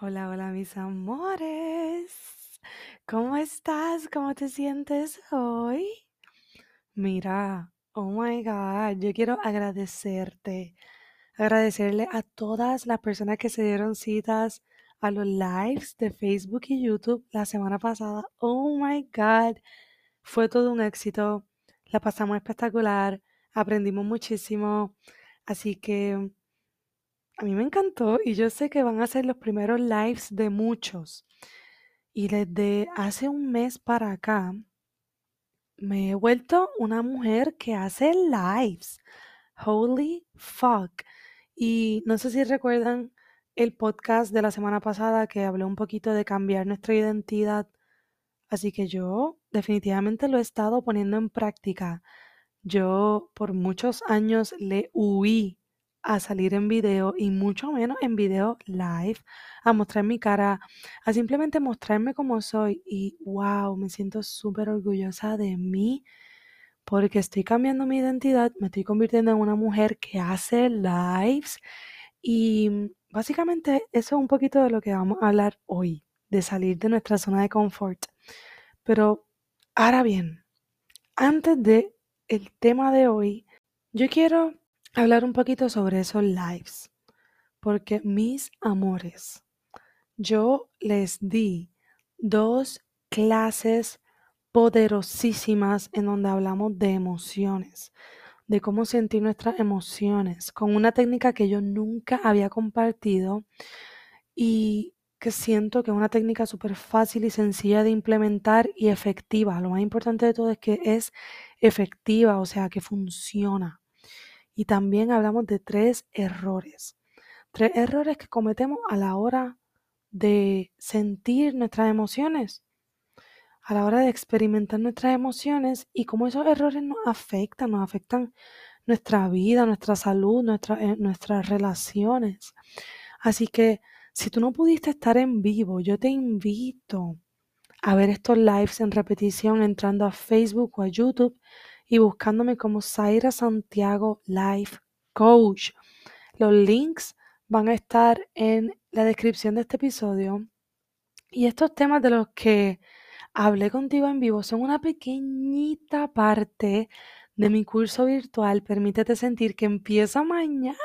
Hola, hola mis amores. ¿Cómo estás? ¿Cómo te sientes hoy? Mira, oh my God, yo quiero agradecerte. Agradecerle a todas las personas que se dieron citas a los lives de Facebook y YouTube la semana pasada. Oh my God, fue todo un éxito. La pasamos espectacular, aprendimos muchísimo. Así que a mí me encantó y yo sé que van a ser los primeros lives de muchos. Y desde hace un mes para acá me he vuelto una mujer que hace lives. Holy fuck. Y no sé si recuerdan el podcast de la semana pasada que hablé un poquito de cambiar nuestra identidad. Así que yo definitivamente lo he estado poniendo en práctica. Yo por muchos años le huí a salir en video y mucho menos en video live, a mostrar mi cara, a simplemente mostrarme como soy y wow, me siento súper orgullosa de mí porque estoy cambiando mi identidad, me estoy convirtiendo en una mujer que hace lives y básicamente eso es un poquito de lo que vamos a hablar hoy, de salir de nuestra zona de confort. Pero ahora bien, antes de el tema de hoy, yo quiero hablar un poquito sobre esos lives. Porque mis amores, yo les di dos clases poderosísimas en donde hablamos de emociones, de cómo sentir nuestras emociones, con una técnica que yo nunca había compartido y que siento que es una técnica súper fácil y sencilla de implementar y efectiva. Lo más importante de todo es que es efectiva, o sea, que funciona. Y también hablamos de tres errores. Tres errores que cometemos a la hora de sentir nuestras emociones, a la hora de experimentar nuestras emociones y cómo esos errores nos afectan, nos afectan nuestra vida, nuestra salud, eh, nuestras relaciones. Así que si tú no pudiste estar en vivo, yo te invito a ver estos lives en repetición entrando a Facebook o a YouTube y buscándome como Zaira Santiago Life Coach. Los links van a estar en la descripción de este episodio. Y estos temas de los que hablé contigo en vivo son una pequeñita parte de mi curso virtual. Permítete sentir que empieza mañana.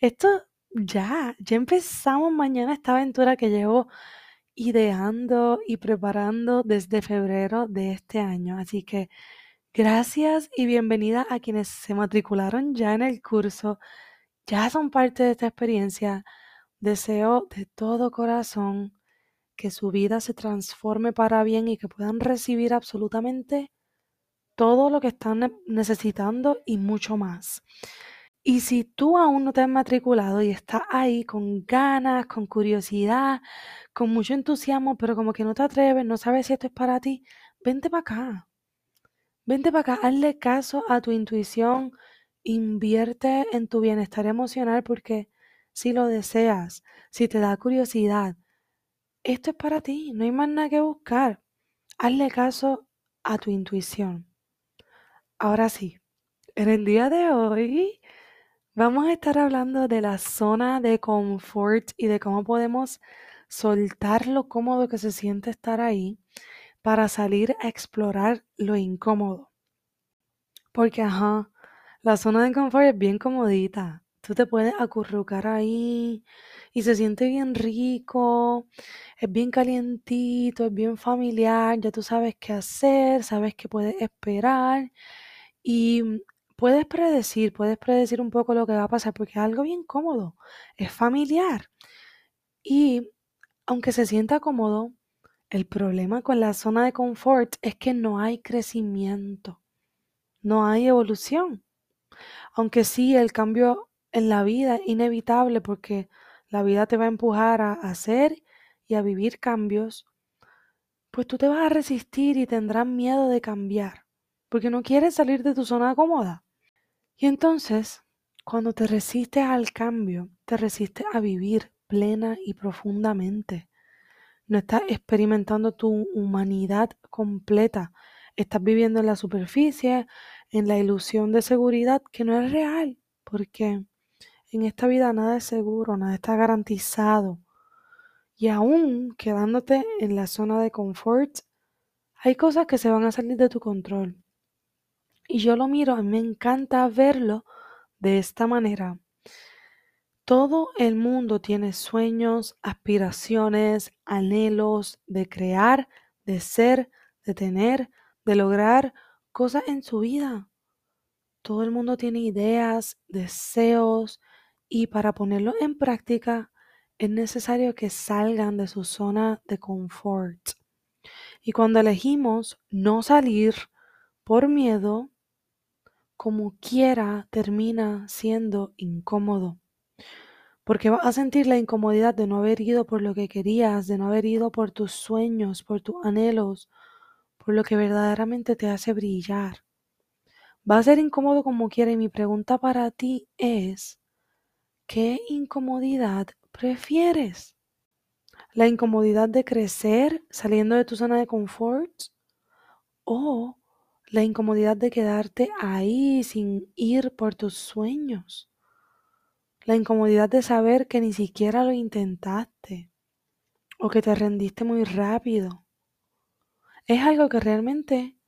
Esto ya, ya empezamos mañana esta aventura que llevo ideando y preparando desde febrero de este año. Así que Gracias y bienvenida a quienes se matricularon ya en el curso, ya son parte de esta experiencia Deseo de todo corazón que su vida se transforme para bien y que puedan recibir absolutamente todo lo que están necesitando y mucho más. Y si tú aún no te has matriculado y estás ahí con ganas, con curiosidad, con mucho entusiasmo, pero como que no te atreves, no sabes si esto es para ti, vente para acá. Vente para acá, hazle caso a tu intuición, invierte en tu bienestar emocional porque si lo deseas, si te da curiosidad, esto es para ti, no hay más nada que buscar. Hazle caso a tu intuición. Ahora sí, en el día de hoy vamos a estar hablando de la zona de confort y de cómo podemos soltar lo cómodo que se siente estar ahí para salir a explorar lo incómodo. Porque, ajá, la zona de confort es bien comodita. Tú te puedes acurrucar ahí y se siente bien rico, es bien calientito, es bien familiar, ya tú sabes qué hacer, sabes qué puedes esperar y puedes predecir, puedes predecir un poco lo que va a pasar porque es algo bien cómodo, es familiar. Y aunque se sienta cómodo, el problema con la zona de confort es que no hay crecimiento, no hay evolución. Aunque sí, el cambio en la vida es inevitable porque la vida te va a empujar a hacer y a vivir cambios, pues tú te vas a resistir y tendrás miedo de cambiar, porque no quieres salir de tu zona cómoda. Y entonces, cuando te resistes al cambio, te resistes a vivir plena y profundamente. No estás experimentando tu humanidad completa. Estás viviendo en la superficie, en la ilusión de seguridad que no es real, porque en esta vida nada es seguro, nada está garantizado. Y aún quedándote en la zona de confort, hay cosas que se van a salir de tu control. Y yo lo miro, a mí me encanta verlo de esta manera. Todo el mundo tiene sueños, aspiraciones, anhelos de crear, de ser, de tener, de lograr cosas en su vida. Todo el mundo tiene ideas, deseos y para ponerlo en práctica es necesario que salgan de su zona de confort. Y cuando elegimos no salir por miedo, como quiera termina siendo incómodo. Porque vas a sentir la incomodidad de no haber ido por lo que querías, de no haber ido por tus sueños, por tus anhelos, por lo que verdaderamente te hace brillar. Va a ser incómodo como quiera y mi pregunta para ti es, ¿qué incomodidad prefieres? ¿La incomodidad de crecer saliendo de tu zona de confort? ¿O la incomodidad de quedarte ahí sin ir por tus sueños? La incomodidad de saber que ni siquiera lo intentaste o que te rendiste muy rápido. Es algo que realmente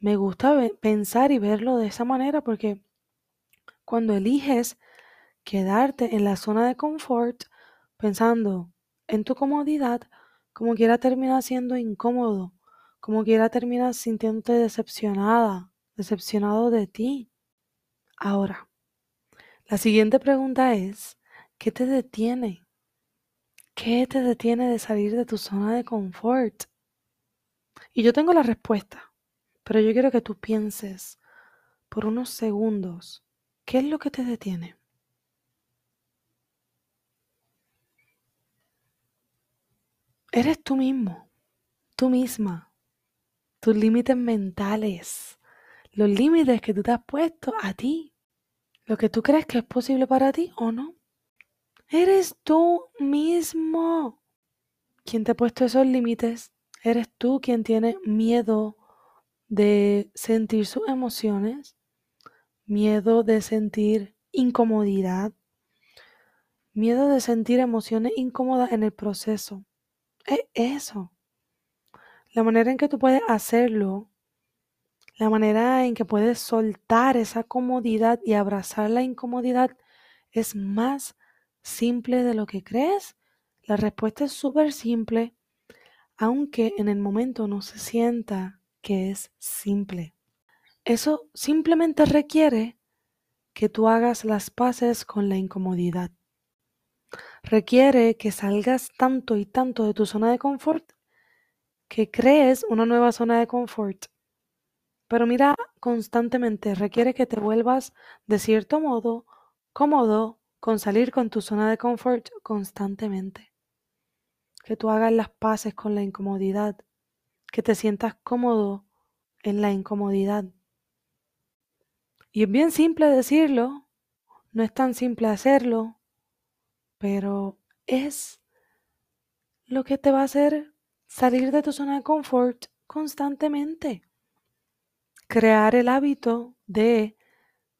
me gusta pensar y verlo de esa manera porque cuando eliges quedarte en la zona de confort pensando en tu comodidad, como quiera termina siendo incómodo, como quiera terminas sintiéndote decepcionada, decepcionado de ti. Ahora, la siguiente pregunta es, ¿qué te detiene? ¿Qué te detiene de salir de tu zona de confort? Y yo tengo la respuesta. Pero yo quiero que tú pienses por unos segundos, ¿qué es lo que te detiene? Eres tú mismo, tú misma, tus límites mentales, los límites que tú te has puesto a ti, lo que tú crees que es posible para ti o no. Eres tú mismo quien te ha puesto esos límites. Eres tú quien tiene miedo de sentir sus emociones, miedo de sentir incomodidad, miedo de sentir emociones incómodas en el proceso. Es eso. La manera en que tú puedes hacerlo, la manera en que puedes soltar esa comodidad y abrazar la incomodidad es más simple de lo que crees. La respuesta es súper simple, aunque en el momento no se sienta que es simple. Eso simplemente requiere que tú hagas las paces con la incomodidad. requiere que salgas tanto y tanto de tu zona de confort que crees una nueva zona de confort. Pero mira, constantemente requiere que te vuelvas de cierto modo cómodo con salir con tu zona de confort constantemente. Que tú hagas las paces con la incomodidad, que te sientas cómodo en la incomodidad. Y es bien simple decirlo, no es tan simple hacerlo, pero es lo que te va a hacer salir de tu zona de confort constantemente. Crear el hábito de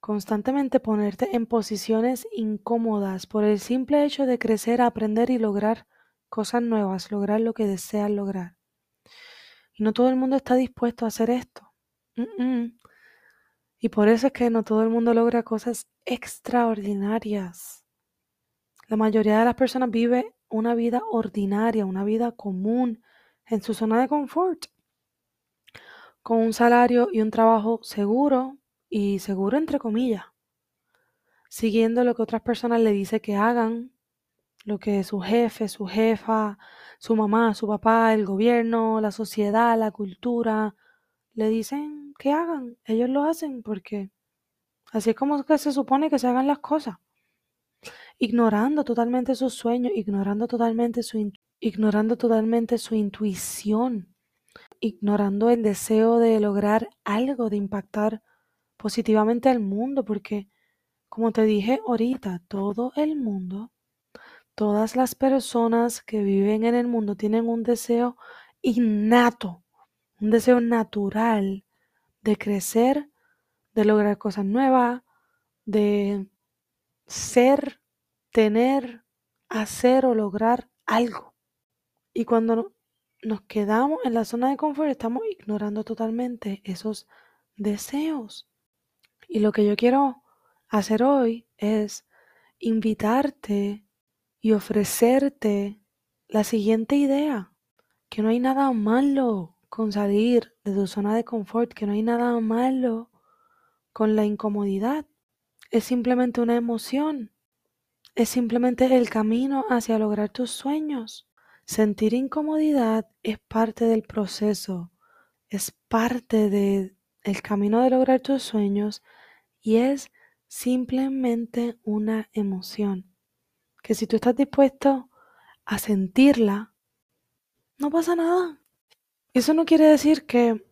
constantemente ponerte en posiciones incómodas por el simple hecho de crecer, aprender y lograr cosas nuevas, lograr lo que deseas lograr. Y no todo el mundo está dispuesto a hacer esto. Y por eso es que no todo el mundo logra cosas extraordinarias. La mayoría de las personas vive una vida ordinaria, una vida común en su zona de confort, con un salario y un trabajo seguro y seguro entre comillas, siguiendo lo que otras personas le dicen que hagan, lo que su jefe, su jefa, su mamá, su papá, el gobierno, la sociedad, la cultura, le dicen que hagan. Ellos lo hacen porque así es como que se supone que se hagan las cosas. Ignorando totalmente sus sueños, ignorando totalmente su, ignorando totalmente su intuición, ignorando el deseo de lograr algo, de impactar positivamente al mundo, porque como te dije ahorita, todo el mundo, todas las personas que viven en el mundo tienen un deseo innato un deseo natural de crecer, de lograr cosas nuevas, de ser, tener, hacer o lograr algo. Y cuando nos quedamos en la zona de confort, estamos ignorando totalmente esos deseos. Y lo que yo quiero hacer hoy es invitarte y ofrecerte la siguiente idea, que no hay nada malo con salir de tu zona de confort, que no hay nada malo con la incomodidad. Es simplemente una emoción. Es simplemente el camino hacia lograr tus sueños. Sentir incomodidad es parte del proceso, es parte del camino de lograr tus sueños y es simplemente una emoción. Que si tú estás dispuesto a sentirla, no pasa nada. Eso no quiere decir que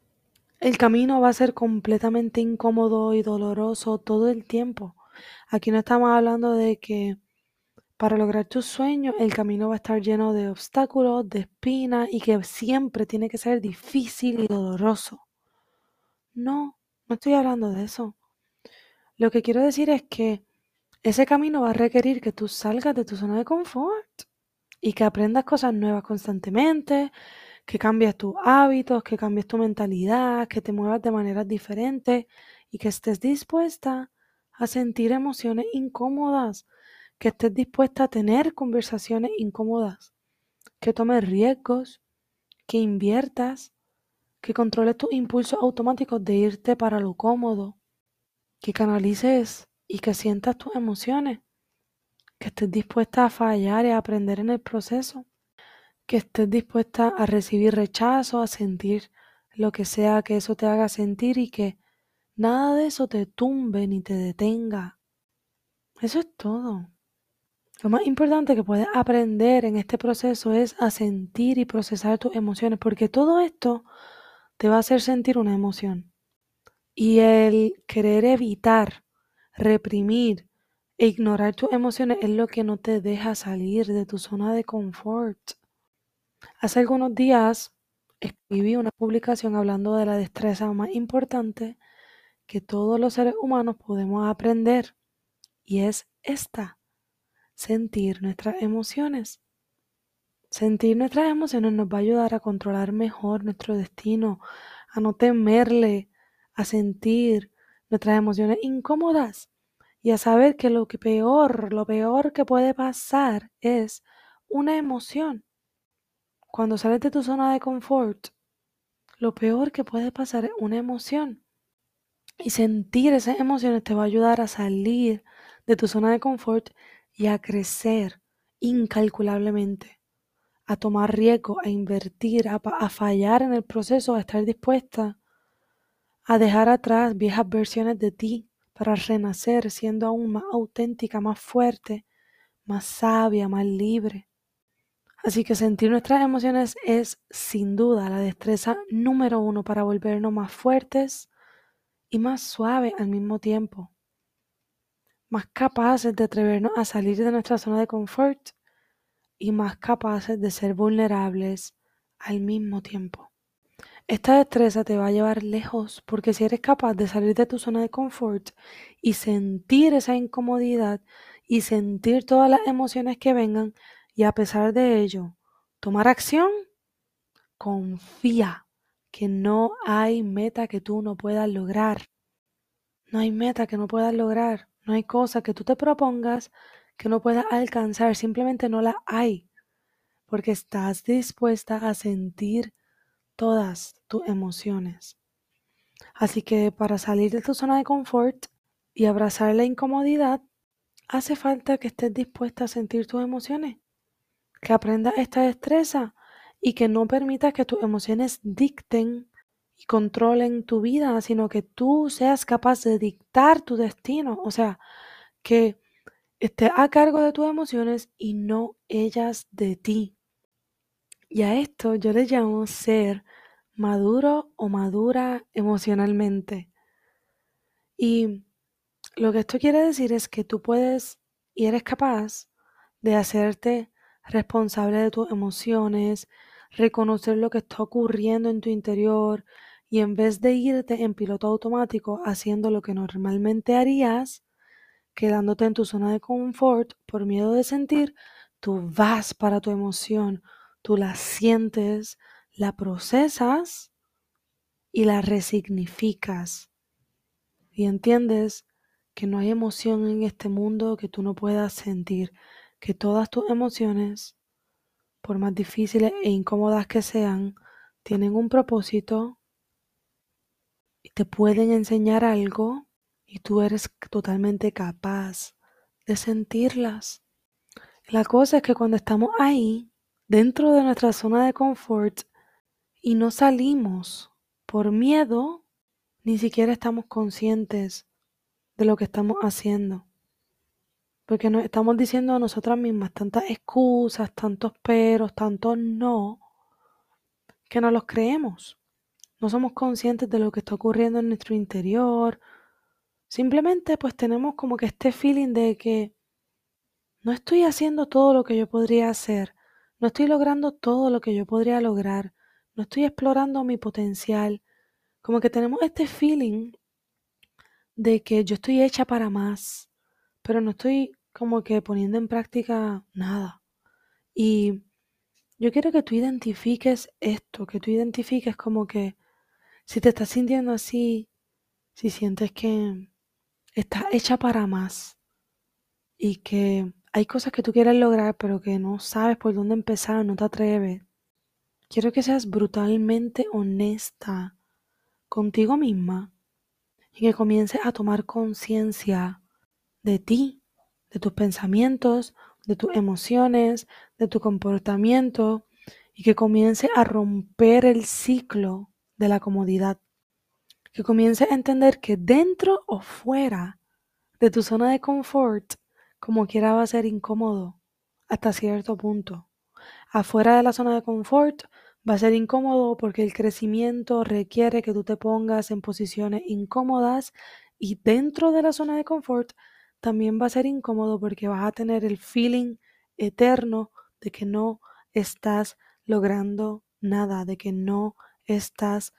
el camino va a ser completamente incómodo y doloroso todo el tiempo. Aquí no estamos hablando de que para lograr tus sueños el camino va a estar lleno de obstáculos, de espinas y que siempre tiene que ser difícil y doloroso. No, no estoy hablando de eso. Lo que quiero decir es que ese camino va a requerir que tú salgas de tu zona de confort y que aprendas cosas nuevas constantemente, que cambies tus hábitos, que cambies tu mentalidad, que te muevas de maneras diferentes y que estés dispuesta a sentir emociones incómodas, que estés dispuesta a tener conversaciones incómodas, que tomes riesgos, que inviertas, que controles tus impulsos automáticos de irte para lo cómodo, que canalices y que sientas tus emociones, que estés dispuesta a fallar y a aprender en el proceso que estés dispuesta a recibir rechazo, a sentir lo que sea que eso te haga sentir y que nada de eso te tumbe ni te detenga. Eso es todo. Lo más importante que puedes aprender en este proceso es a sentir y procesar tus emociones, porque todo esto te va a hacer sentir una emoción. Y el querer evitar, reprimir e ignorar tus emociones es lo que no te deja salir de tu zona de confort. Hace algunos días escribí una publicación hablando de la destreza más importante que todos los seres humanos podemos aprender y es esta, sentir nuestras emociones. Sentir nuestras emociones nos va a ayudar a controlar mejor nuestro destino, a no temerle, a sentir nuestras emociones incómodas y a saber que lo peor, lo peor que puede pasar es una emoción cuando sales de tu zona de confort, lo peor que puede pasar es una emoción. Y sentir esas emociones te va a ayudar a salir de tu zona de confort y a crecer incalculablemente a tomar riesgo, a invertir, a, a fallar en el proceso, a estar dispuesta a dejar atrás viejas versiones de ti para renacer siendo aún más auténtica, más fuerte, más sabia, más libre. Así que sentir nuestras emociones es sin duda la destreza número uno para volvernos más fuertes y más suaves al mismo tiempo. Más capaces de atrevernos a salir de nuestra zona de confort y más capaces de ser vulnerables al mismo tiempo. Esta destreza te va a llevar lejos porque si eres capaz de salir de tu zona de confort y sentir esa incomodidad y sentir todas las emociones que vengan y a pesar de ello tomar acción, confía que no hay meta que tú no puedas lograr. No hay meta que no puedas lograr. No hay cosa que tú te propongas que no puedas alcanzar. Simplemente no la hay. Porque estás dispuesta a sentir todas tus emociones. Así que para salir de tu zona de confort y abrazar la incomodidad, hace falta que estés dispuesta a sentir tus emociones, que aprendas esta destreza y que no permitas que tus emociones dicten y controlen tu vida, sino que tú seas capaz de dictar tu destino, o sea, que estés a cargo de tus emociones y no ellas de ti. Y a esto yo le llamo ser maduro o madura emocionalmente. Y lo que esto quiere decir es que tú puedes y eres capaz de hacerte responsable de tus emociones, reconocer lo que está ocurriendo en tu interior y en vez de irte en piloto automático haciendo lo que normalmente harías, quedándote en tu zona de confort por miedo de sentir, tú vas para tu emoción, tú la sientes, la procesas y la resignificas. Y entiendes que no hay emoción en este mundo que tú no puedas sentir, que todas tus emociones, por más difíciles e incómodas que sean, tienen un propósito y te pueden enseñar algo y tú eres totalmente capaz de sentirlas. La cosa es que cuando estamos ahí, dentro de nuestra zona de confort y no salimos por miedo, ni siquiera estamos conscientes de lo que estamos haciendo. Porque nos estamos diciendo a nosotras mismas tantas excusas, tantos peros, tantos no, que no los creemos. No somos conscientes de lo que está ocurriendo en nuestro interior. Simplemente pues tenemos como que este feeling de que no estoy haciendo todo lo que yo podría hacer no estoy logrando todo lo que yo podría lograr. No estoy explorando mi potencial. Como que tenemos este feeling de que yo estoy hecha para más, pero no estoy como que poniendo en práctica nada. Y yo quiero que tú identifiques esto, que tú identifiques como que si te estás sintiendo así, si sientes que estás hecha para más y que hay cosas que tú quieres lograr, pero que no sabes por dónde empezar, no te atreves. Quiero que seas brutalmente honesta contigo misma y que comiences a tomar conciencia de ti, de tus pensamientos, de tus emociones, de tu comportamiento y que comiences a romper el ciclo de la comodidad. Que comiences a entender que dentro o fuera de tu zona de confort como quiera va a ser incómodo hasta cierto punto. Afuera de la zona de confort va a ser incómodo porque el crecimiento requiere que tú te pongas en posiciones incómodas y dentro de la zona de confort también va a ser incómodo porque vas a tener el feeling eterno de que no estás logrando nada, de que no estás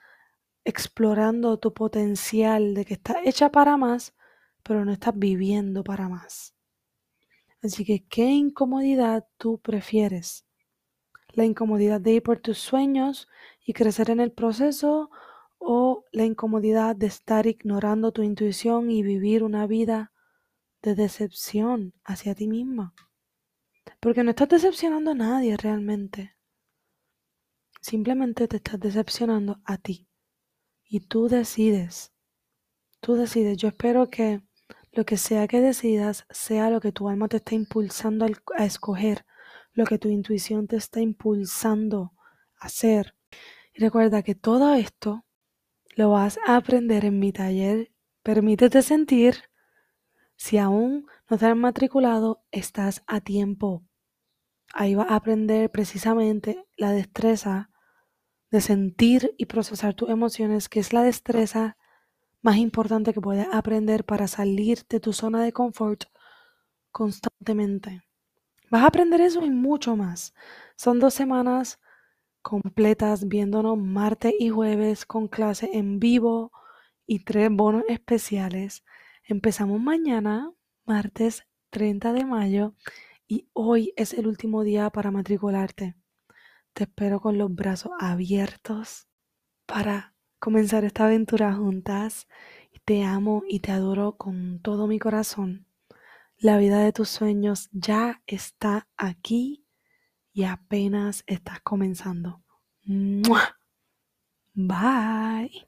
explorando tu potencial, de que estás hecha para más, pero no estás viviendo para más. Así que, ¿qué incomodidad tú prefieres? ¿La incomodidad de ir por tus sueños y crecer en el proceso o la incomodidad de estar ignorando tu intuición y vivir una vida de decepción hacia ti misma? Porque no estás decepcionando a nadie realmente. Simplemente te estás decepcionando a ti. Y tú decides. Tú decides. Yo espero que lo que sea que decidas sea lo que tu alma te está impulsando a escoger, lo que tu intuición te está impulsando a hacer. Y recuerda que todo esto lo vas a aprender en mi taller. Permítete sentir. Si aún no te has matriculado, estás a tiempo. Ahí vas a aprender precisamente la destreza de sentir y procesar tus emociones, que es la destreza más importante que puedes aprender para salir de tu zona de confort constantemente. Vas a aprender eso y mucho más. Son dos semanas completas viéndonos martes y jueves con clase en vivo y tres bonos especiales. Empezamos mañana, martes 30 de mayo, y hoy es el último día para matricularte. Te espero con los brazos abiertos para comenzar esta aventura juntas. Te amo y te adoro con todo mi corazón. La vida de tus sueños ya está aquí y apenas estás comenzando. Bye.